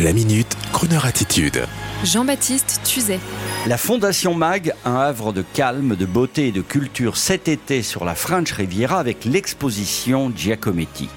La minute, Kroneur attitude. Jean-Baptiste Tuzet. La Fondation MAG, un havre de calme, de beauté et de culture cet été sur la French Riviera avec l'exposition Giacometti.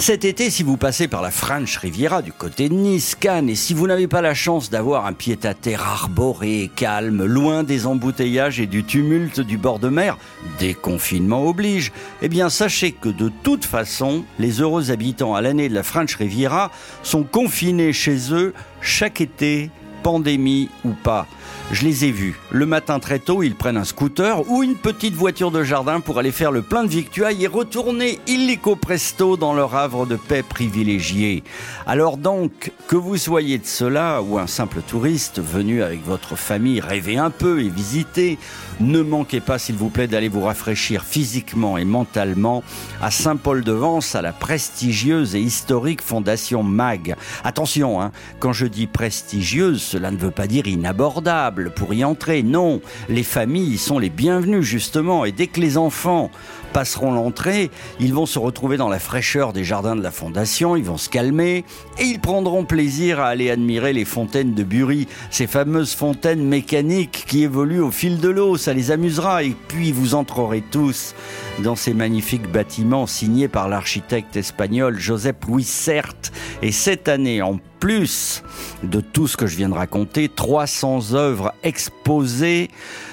Cet été, si vous passez par la French Riviera du côté de Nice, Cannes, et si vous n'avez pas la chance d'avoir un pied-à-terre arboré, calme, loin des embouteillages et du tumulte du bord de mer, déconfinement oblige, eh bien sachez que de toute façon, les heureux habitants à l'année de la French Riviera sont confinés chez eux chaque été, pandémie ou pas. Je les ai vus. Le matin très tôt, ils prennent un scooter ou une petite voiture de jardin pour aller faire le plein de victuailles et retourner illico presto dans leur havre de paix privilégié. Alors donc, que vous soyez de cela ou un simple touriste venu avec votre famille rêver un peu et visiter, ne manquez pas s'il vous plaît d'aller vous rafraîchir physiquement et mentalement à Saint-Paul-de-Vence à la prestigieuse et historique Fondation MAG. Attention, hein, quand je dis prestigieuse, cela ne veut pas dire inabordable pour y entrer. Non, les familles sont les bienvenues justement et dès que les enfants passeront l'entrée, ils vont se retrouver dans la fraîcheur des jardins de la Fondation, ils vont se calmer et ils prendront plaisir à aller admirer les fontaines de Bury, ces fameuses fontaines mécaniques qui évoluent au fil de l'eau, ça les amusera. Et puis vous entrerez tous dans ces magnifiques bâtiments signés par l'architecte espagnol Josep Louis Cert. Et cette année en plus de tout ce que je viens de raconter, 300 œuvres exposées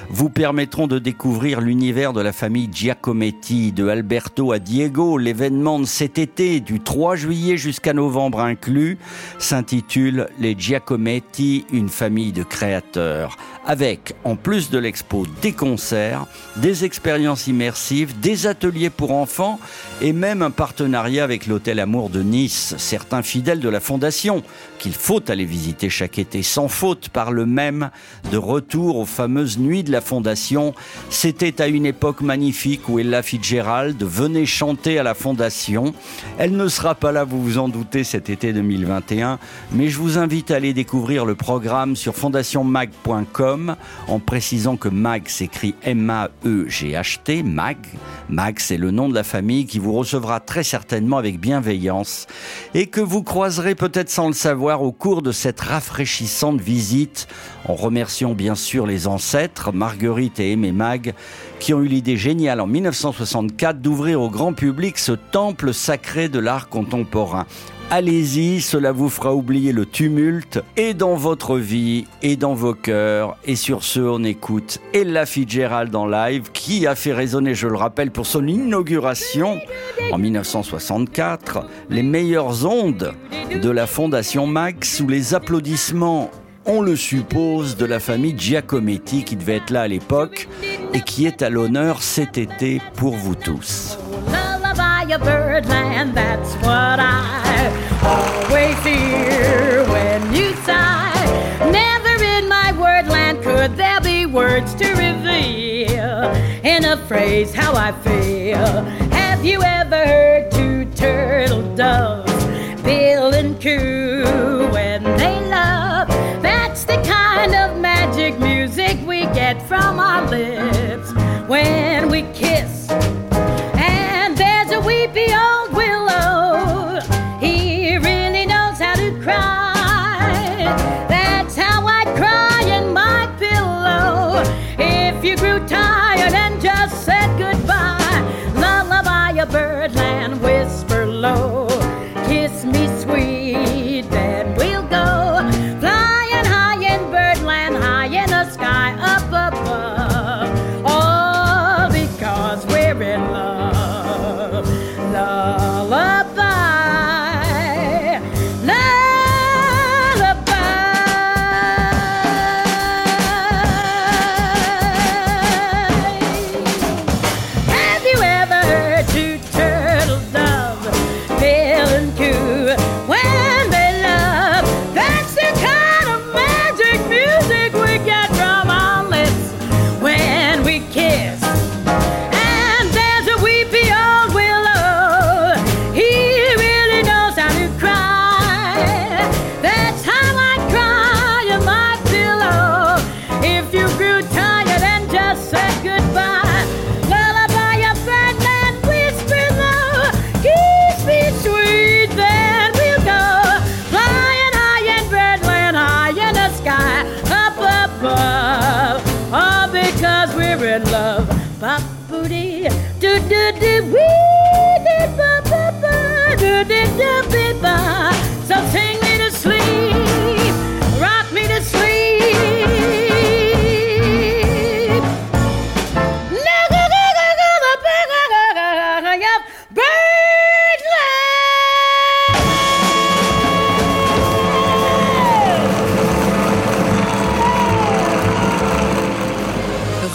vous permettront de découvrir l'univers de la famille Giacometti, de Alberto à Diego. L'événement de cet été, du 3 juillet jusqu'à novembre inclus, s'intitule Les Giacometti, une famille de créateurs. Avec, en plus de l'expo, des concerts, des expériences immersives, des ateliers pour enfants et même un partenariat avec l'Hôtel Amour de Nice. Certains fidèles de la Fondation, qu'il faut aller visiter chaque été sans faute, parlent même de retour aux fameuses nuits de la Fondation. C'était à une époque magnifique où Ella Fitzgerald venait chanter à la Fondation. Elle ne sera pas là, vous vous en doutez, cet été 2021, mais je vous invite à aller découvrir le programme sur fondationmag.com en précisant que MAG s'écrit M-A-E-G-H-T, MAG. MAG, c'est le nom de la famille qui vous recevra très certainement avec bienveillance et que vous croiserez peut-être sans le savoir au cours de cette rafraîchissante visite en remerciant bien sûr les ancêtres, Marguerite et Aimé Mag, qui ont eu l'idée géniale en 1964 d'ouvrir au grand public ce temple sacré de l'art contemporain. Allez-y, cela vous fera oublier le tumulte et dans votre vie et dans vos cœurs. Et sur ce, on écoute Ella Fitzgerald en live qui a fait résonner, je le rappelle, pour son inauguration en 1964, les meilleures ondes de la Fondation Max sous les applaudissements on le suppose, de la famille Giacometti qui devait être là à l'époque et qui est à l'honneur cet été pour vous tous. words to reveal in a phrase how I feel. Have you ever heard two turtle doves, Bill and Coo, when they love? That's the kind of magic music we get from